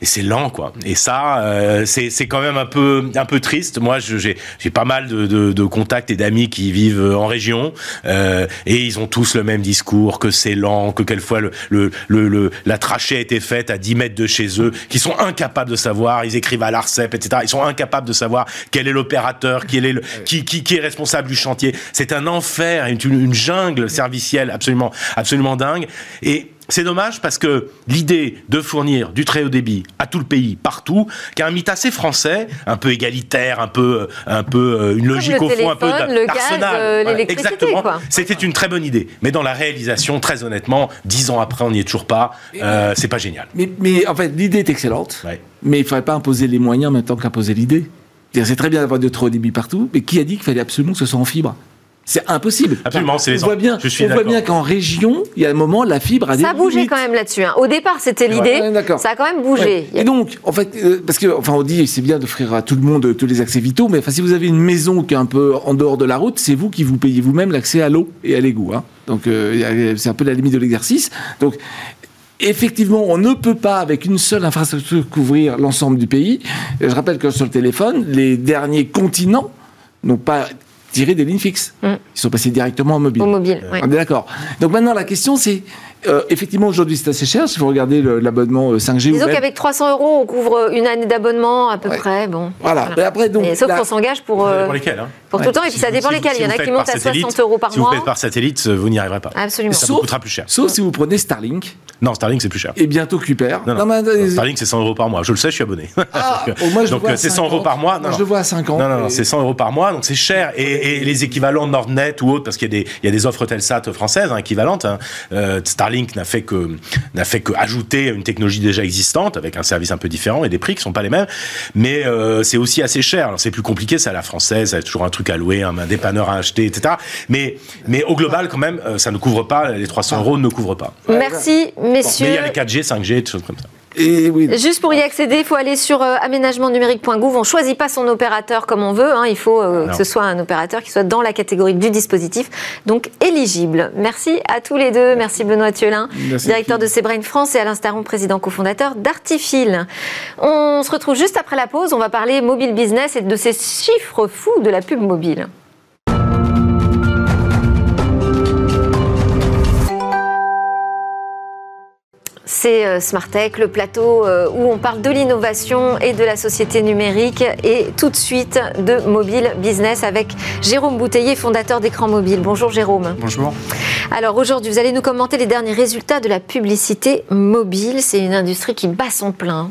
et c'est lent quoi. Et ça, euh, c'est quand même un peu un peu triste. Moi, j'ai pas mal de, de, de contacts et d'amis qui vivent en région euh, et ils ont tous le même discours que c'est lent, que quelquefois le, le, le, la trachée a été faite à 10 mètres de chez eux, qui sont incapables de savoir. Ils écrivent à l'Arcep, etc. Ils sont incapables de savoir quel est l'opérateur, qui est le, qui, qui, qui est responsable du chantier. C'est un enfer, une, une jungle servicielle absolument absolument dingue et c'est dommage parce que l'idée de fournir du très haut débit à tout le pays, partout, qui a un mythe assez français, un peu égalitaire, un peu, un peu euh, une logique au fond, un peu d'arsenal. Euh, exactement. C'était une très bonne idée. Mais dans la réalisation, très honnêtement, dix ans après, on n'y est toujours pas. Euh, c'est pas génial. Mais, en fait, l'idée est excellente. Mais il ne faudrait pas imposer les moyens en même temps qu'imposer l'idée. C'est très bien d'avoir du très haut débit partout, mais qui a dit qu'il fallait absolument que ce soit en fibre? C'est impossible. Absolument, c'est les on voit bien, on voit bien qu'en région, il y a un moment, la fibre a des Ça a bougé quand même là-dessus. Hein. Au départ, c'était l'idée. ça a quand même bougé. Et donc, en fait, euh, parce que, enfin, on dit, c'est bien d'offrir à tout le monde tous les accès vitaux, mais enfin, si vous avez une maison qui est un peu en dehors de la route, c'est vous qui vous payez vous-même l'accès à l'eau et à l'égout. Hein. Donc, euh, c'est un peu la limite de l'exercice. Donc, effectivement, on ne peut pas, avec une seule infrastructure, couvrir l'ensemble du pays. Je rappelle que sur le téléphone, les derniers continents n'ont pas tirer des lignes fixes. Mm. Ils sont passés directement en mobile. Au mobile, On est d'accord. Donc maintenant, la question, c'est euh, effectivement, aujourd'hui, c'est assez cher. Si vous regardez l'abonnement 5G. Euh, Disons qu'avec 300 euros, on couvre une année d'abonnement à peu près. Bon. Voilà. Mais après, donc, sauf qu'on s'engage pour. Euh, pour lesquels hein. Pour tout le temps, et puis ça dépend lesquels. Il y en a qui montent à 60 euros par mois. Si vous faites par satellite, vous n'y arriverez pas. Absolument. ça vous coûtera plus cher. Sauf si vous prenez Starlink. Non, Starlink, c'est plus cher. Et bientôt Kuiper. Non, non. Starlink, c'est 100 euros par mois. Je le sais, je suis abonné. Ah, donc, donc c'est 100 euros par mois. Non, je le vois à 5 ans. Non, non, c'est 100 euros par mois, donc c'est cher. Et, les équivalents Nordnet ou autres, parce qu'il y, a des offres Telsat françaises hein, équivalentes. Hein. Starlink n'a fait que n'a fait que ajouter une technologie déjà existante avec un service un peu différent et des prix qui sont pas les mêmes. Mais euh, c'est aussi assez cher. C'est plus compliqué, c'est à la française, c'est toujours un truc à louer, un, dépanneur à acheter, etc. Mais, mais au global, quand même, euh, ça ne couvre pas, les 300 euros ne couvrent pas. Merci, messieurs. mais il y a les 4G, 5G, des choses comme ça. Juste pour y accéder, il faut aller sur euh, aménagementnumérique.gouv. On ne choisit pas son opérateur comme on veut. Hein. Il faut euh, que ce soit un opérateur qui soit dans la catégorie du dispositif, donc éligible. Merci à tous les deux. Merci Benoît Thiolin, directeur de Sebrain France, et Alain Staron, président cofondateur d'Artifil. On se retrouve juste après la pause. On va parler mobile business et de ces chiffres fous de la pub mobile. C'est euh, Smartech, le plateau euh, où on parle de l'innovation et de la société numérique et tout de suite de mobile business avec Jérôme Bouteiller, fondateur d'écran mobile. Bonjour Jérôme. Bonjour. Alors aujourd'hui, vous allez nous commenter les derniers résultats de la publicité mobile. C'est une industrie qui bat son plein.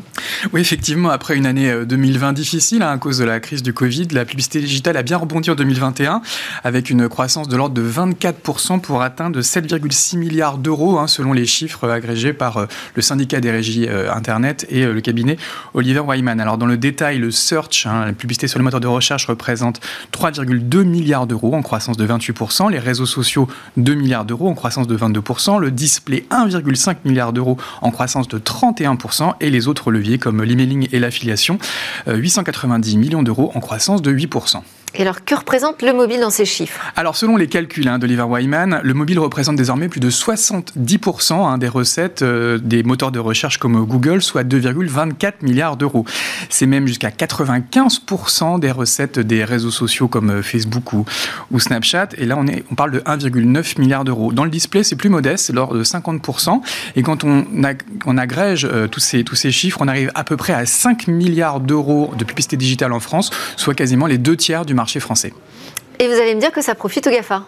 Oui, effectivement, après une année 2020 euh, difficile hein, à cause de la crise du Covid, la publicité digitale a bien rebondi en 2021 avec une croissance de l'ordre de 24% pour atteindre 7,6 milliards d'euros hein, selon les chiffres agrégés par le syndicat des régies euh, Internet et euh, le cabinet Oliver Wyman. Alors dans le détail, le search, hein, la publicité sur le moteur de recherche représente 3,2 milliards d'euros en croissance de 28%, les réseaux sociaux 2 milliards d'euros en croissance de 22%, le display 1,5 milliard d'euros en croissance de 31% et les autres leviers comme l'emailing et l'affiliation 890 euh, millions d'euros en croissance de 8%. Et alors, que représente le mobile dans ces chiffres Alors, selon les calculs hein, d'Oliver Wyman, le mobile représente désormais plus de 70% hein, des recettes euh, des moteurs de recherche comme Google, soit 2,24 milliards d'euros. C'est même jusqu'à 95% des recettes des réseaux sociaux comme euh, Facebook ou, Snapchat. Et là, on, parle de 1,9 milliard d'euros. Dans le display, c'est plus modeste, c'est l'ordre de 50%. Et quand on, on agrège euh, tous, ces, tous ces chiffres, on arrive à peu près à 5 milliards d'euros de publicité digitale en France, soit quasiment les deux tiers du marché français. Et vous allez me dire que ça profite aux GAFA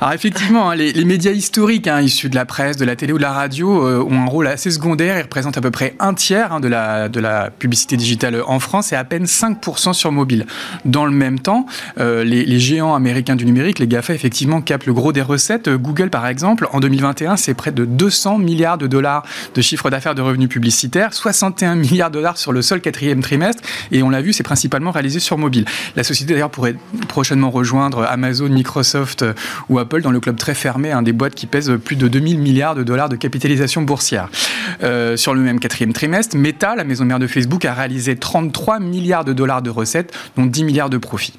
Alors effectivement, hein, les, médias historiques hein, issus de la presse, de la télé ou de la radio euh, ont un rôle assez secondaire. Ils représentent à peu près un tiers hein, de, la, de la publicité digitale en France et à peine 5% sur mobile. Dans le même temps, euh, les, géants américains du numérique, les GAFA, effectivement, captent le gros des recettes. Google, par exemple, en 2021, c'est près de 200 milliards de dollars de chiffre d'affaires de revenus publicitaires, 61 milliards de dollars sur le seul quatrième trimestre. Et on l'a vu, c'est principalement réalisé sur mobile. La société, d'ailleurs, pourrait prochainement rejoindre Amazon, Microsoft euh, ou Apple dans le club très fermé, hein, des boîtes qui pèsent plus de 2000 milliards de dollars de capitalisation boursière. Euh, sur le même quatrième trimestre, Meta, la maison mère de Facebook, a réalisé 33 milliards de dollars de recettes, dont 10 milliards de profits.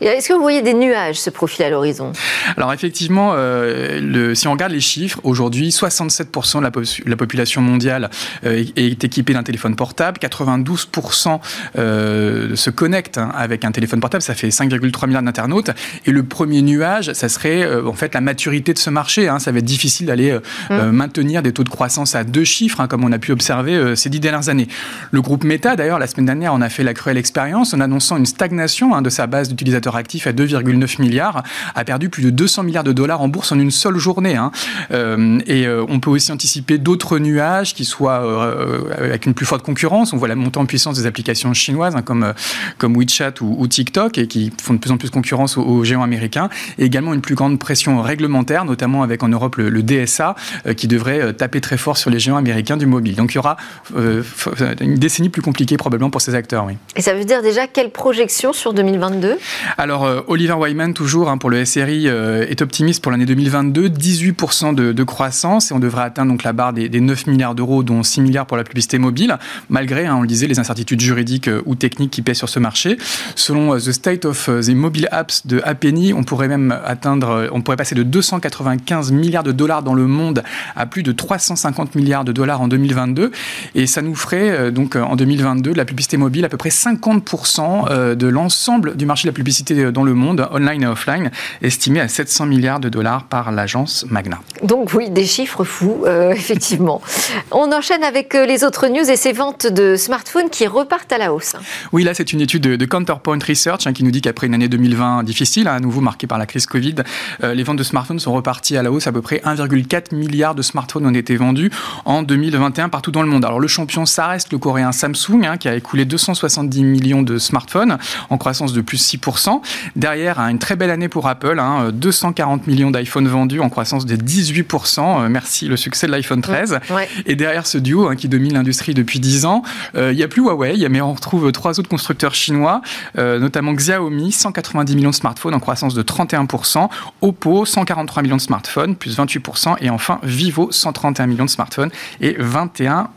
Est-ce que vous voyez des nuages se profiler à l'horizon? Alors effectivement, euh, le, si on regarde les chiffres, aujourd'hui, 67% de la, la, population mondiale euh, est équipée d'un téléphone portable, 92% euh, se connectent hein, avec un téléphone portable, ça fait 5,3 milliards d'internautes. Et le premier nuage, ça serait en fait la maturité de ce marché. Hein. Ça va être difficile d'aller mmh. Maintenir des taux de croissance à deux chiffres, hein, comme on a pu observer ces dix dernières années. Le groupe Meta, d'ailleurs, la semaine dernière, on a fait la cruelle expérience en annonçant une stagnation de sa base d'utilisateurs actif à 2,9 milliards, a perdu plus de 200 milliards de dollars en bourse en une seule journée. Hein. Euh, et euh, on peut aussi anticiper d'autres nuages qui soient euh, avec une plus forte concurrence. On voit la montée en puissance des applications chinoises hein, comme, comme WeChat ou, TikTok et qui font de plus en plus concurrence aux, géants américains. Et également une plus grande pression réglementaire, notamment avec en Europe le, DSA, qui devrait taper très fort sur les géants américains du mobile. Donc il y aura une décennie plus compliquée probablement pour ces acteurs. Et ça veut dire déjà quelle projection sur 2022 alors, euh, Oliver Wyman, toujours hein, pour le SRI, euh, est optimiste pour l'année 2022, 18% de, croissance et on devrait atteindre donc la barre des, 9 milliards d'euros, dont 6 milliards pour la publicité mobile, malgré, hein, on le disait, les incertitudes juridiques euh, ou techniques qui pèsent sur ce marché. Selon The State of the Mobile Apps de Appenny, on pourrait même atteindre, on pourrait passer de 295 milliards de dollars dans le monde à plus de 350 milliards de dollars en 2022. Et ça nous ferait donc en 2022 de la publicité mobile à peu près 50% de l'ensemble du marché de la publicité dans le monde, online et offline, estimé à 700 milliards de dollars par l'agence Magna. Donc oui, des chiffres fous, euh, effectivement. On enchaîne avec euh, les autres news et ces ventes de smartphones qui repartent à la hausse. Oui, là c'est une étude de, Counterpoint Research hein, qui nous dit qu'après une année 2020 difficile, hein, à nouveau marquée par la crise Covid, euh, les ventes de smartphones sont reparties à la hausse. À peu près 1,4 milliard de smartphones ont été vendus en 2021 partout dans le monde. Alors le champion, ça reste le coréen Samsung hein, qui a écoulé 270 millions de smartphones en croissance de plus 6%. Derrière, hein, une très belle année pour Apple, 240 hein, millions d'iPhone vendus en croissance de 18%. Euh, merci le succès de l'iPhone 13. Et derrière ce duo hein, qui domine l'industrie depuis 10 ans, euh, il n'y a plus Huawei, mais on retrouve trois autres constructeurs chinois, euh, notamment Xiaomi, 190 millions de smartphones en croissance de 31%, Oppo, 143 millions de smartphones, plus 28%, et enfin Vivo, 131 millions de smartphones et 21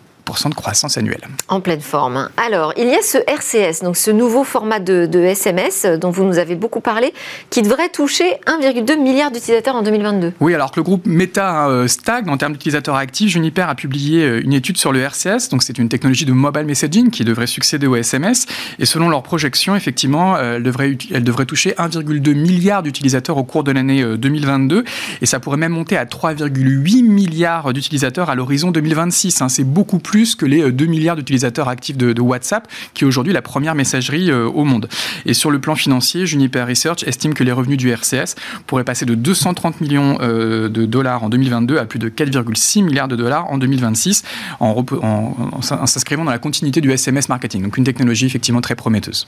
de croissance annuelle. En pleine forme. Alors, il y a ce RCS, donc ce nouveau format de, SMS dont vous nous avez beaucoup parlé, qui devrait toucher 1,2 milliard d'utilisateurs en 2022. Oui, alors que le groupe Meta euh, stagne en termes d'utilisateurs actifs, Juniper a publié euh, une étude sur le RCS, donc c'est une technologie de mobile messaging qui devrait succéder au SMS. Et selon leurs projections, effectivement, euh, elle devrait, elle devrait toucher 1,2 milliard d'utilisateurs au cours de l'année 2022. Et ça pourrait même monter à 3,8 milliards d'utilisateurs à l'horizon 2026. Hein. C'est beaucoup plus plus que les 2 euh, milliards d'utilisateurs actifs de, WhatsApp, qui est aujourd'hui la première messagerie euh, au monde. Et sur le plan financier, Juniper Research estime que les revenus du RCS pourraient passer de 230 millions euh, de dollars en 2022 à plus de 4,6 milliards de dollars en 2026, en, en, s'inscrivant dans la continuité du SMS marketing. Donc une technologie effectivement très prometteuse.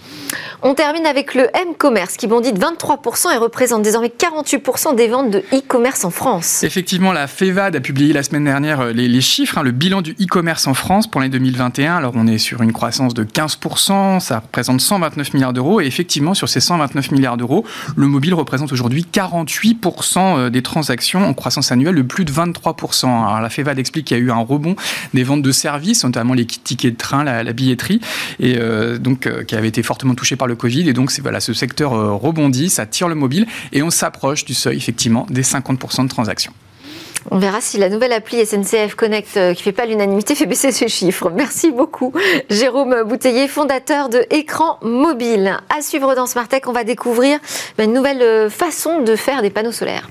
On termine avec le M-commerce qui bondit de 23% et représente désormais 48% des ventes de e-commerce en France. Effectivement, la FEVAD a publié la semaine dernière les, chiffres, hein, le bilan du e-commerce en France pour l'année 2021. Alors on est sur une croissance de 15%, ça représente 129 milliards d'euros. Et effectivement, sur ces 129 milliards d'euros, le mobile représente aujourd'hui 48% euh, des transactions en croissance annuelle de plus de 23%. Alors la FEVAD explique qu'il y a eu un rebond des ventes de services, notamment les tickets de train, la, billetterie, et euh, euh, qui avait été fortement touché par le Covid. Et donc voilà, ce secteur rebondit, ça tire le mobile et on s'approche du seuil effectivement des 50% de transactions. On verra si la nouvelle appli SNCF Connect, euh, qui fait pas l'unanimité, fait baisser ses chiffres. Merci beaucoup, Jérôme Bouteiller, fondateur de Écran Mobile. À suivre dans Smart Tech, on va découvrir une nouvelle euh, façon de faire des panneaux solaires.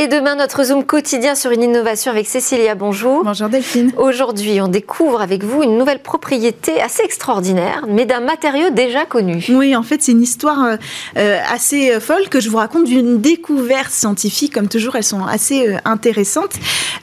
Et demain notre Zoom quotidien sur une innovation avec Cécilia. Bonjour. Bonjour Delphine. Aujourd'hui, on découvre avec vous une nouvelle propriété assez extraordinaire, mais d'un matériau déjà connu. Oui, en fait, c'est une histoire euh, euh, assez euh, folle que je vous raconte d'une découverte scientifique. Comme toujours, elles sont assez intéressantes.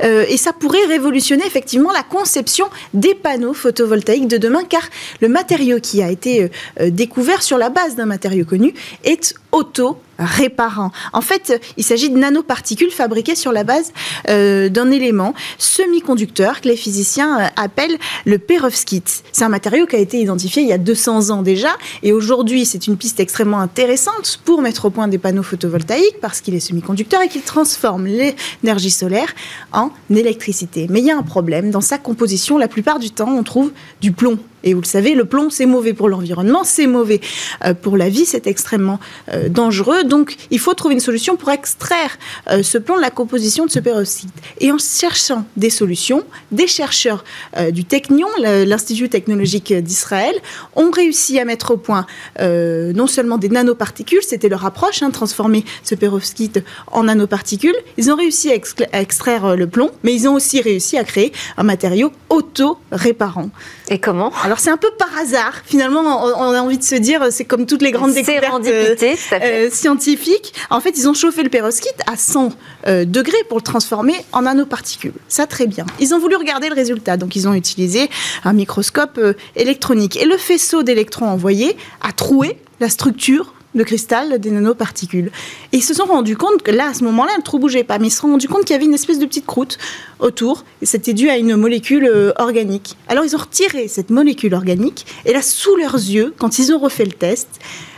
et ça pourrait révolutionner effectivement la conception des panneaux photovoltaïques de demain, car le matériau qui a été découvert sur la base d'un matériau connu est auto réparant. En fait, il s'agit de nanoparticules fabriquées sur la base euh, d'un élément semi-conducteur que les physiciens euh, appellent le perovskite. C'est un matériau qui a été identifié il y a 200 ans déjà et aujourd'hui c'est une piste extrêmement intéressante pour mettre au point des panneaux photovoltaïques parce qu'il est semi-conducteur et qu'il transforme l'énergie solaire en électricité. Mais il y a un problème, dans sa composition, la plupart du temps on trouve du plomb et vous le savez, le plomb, c'est mauvais pour l'environnement, c'est mauvais euh, pour la vie, c'est extrêmement euh, dangereux. Donc, il faut trouver une solution pour extraire euh, ce plomb de la composition de ce perovskite. Et en cherchant des solutions, des chercheurs du Technion, l'Institut technologique d'Israël, ont réussi à mettre au point non seulement des nanoparticules, c'était leur approche, hein, transformer ce perovskite en nanoparticules. Ils ont réussi à, extraire le plomb, mais ils ont aussi réussi à créer un matériau auto-réparant. Et comment Alors c'est un peu par hasard. Finalement, on, a envie de se dire, c'est comme toutes les grandes découvertes euh, euh, scientifiques. En fait, ils ont chauffé le perovskite à 100 euh, degrés pour le transformer en nanoparticules. Ça, très bien. Ils ont voulu regarder le résultat, donc ils ont utilisé un microscope électronique. Et le faisceau d'électrons envoyé a troué la structure de cristal des nanoparticules. Et ils se sont rendus compte que là, à ce moment-là, le trou bougeait pas, mais ils se sont rendus compte qu'il y avait une espèce de petite croûte autour, et c'était dû à une molécule euh, organique. Alors ils ont retiré cette molécule organique, et là, sous leurs yeux, quand ils ont refait le test,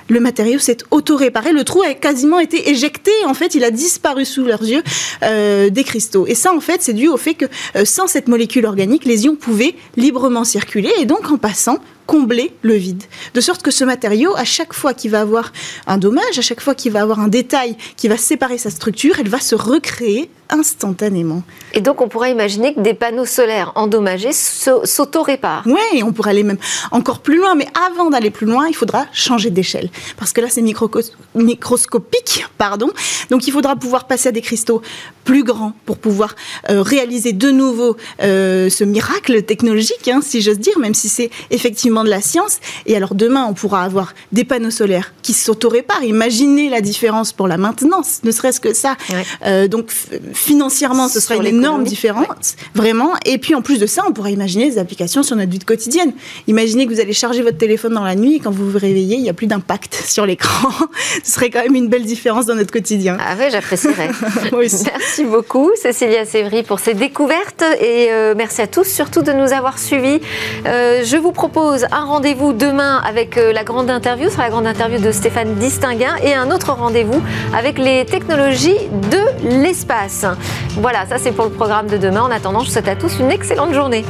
le matériau s'est auto-réparé. Le trou a quasiment été éjecté. En fait, il a disparu sous leurs yeux euh, des cristaux. Et ça, en fait, c'est dû au fait que euh, sans cette molécule organique, les ions pouvaient librement circuler. Et donc, en passant, combler le vide. De sorte que ce matériau, à chaque fois qu'il va avoir un dommage, à chaque fois qu'il va avoir un détail qui va séparer sa structure, elle va se recréer instantanément. Et donc on pourrait imaginer que des panneaux solaires endommagés s'auto-réparent. Oui, on pourrait aller même encore plus loin, mais avant d'aller plus loin, il faudra changer d'échelle. Parce que là, c'est microscopique, pardon. Donc il faudra pouvoir passer à des cristaux plus grands pour pouvoir euh, réaliser de nouveau euh, ce miracle technologique, hein, si j'ose dire, même si c'est effectivement de la science. Et alors demain, on pourra avoir des panneaux solaires qui s'auto-réparent. Imaginez la différence pour la maintenance, ne serait-ce que ça. Euh, donc financièrement, ce serait une énorme différence, vraiment. Et puis en plus de ça, on pourrait imaginer des applications sur notre vie quotidienne. Imaginez que vous allez charger votre téléphone dans la nuit et quand vous vous réveillez, il n'y a plus d'impact sur l'écran. ce serait quand même une belle différence dans notre quotidien. Ah oui, j'apprécierais. merci beaucoup, Cécilia Sévry, pour ces découvertes et euh, merci à tous surtout de nous avoir suivis. Euh, je vous propose un rendez-vous demain avec euh, la grande interview, sur la grande interview de Stéphane Distinguin, et un autre rendez-vous avec les technologies de l'espace. Voilà, ça c'est pour le programme de demain. En attendant, je souhaite à tous une excellente journée.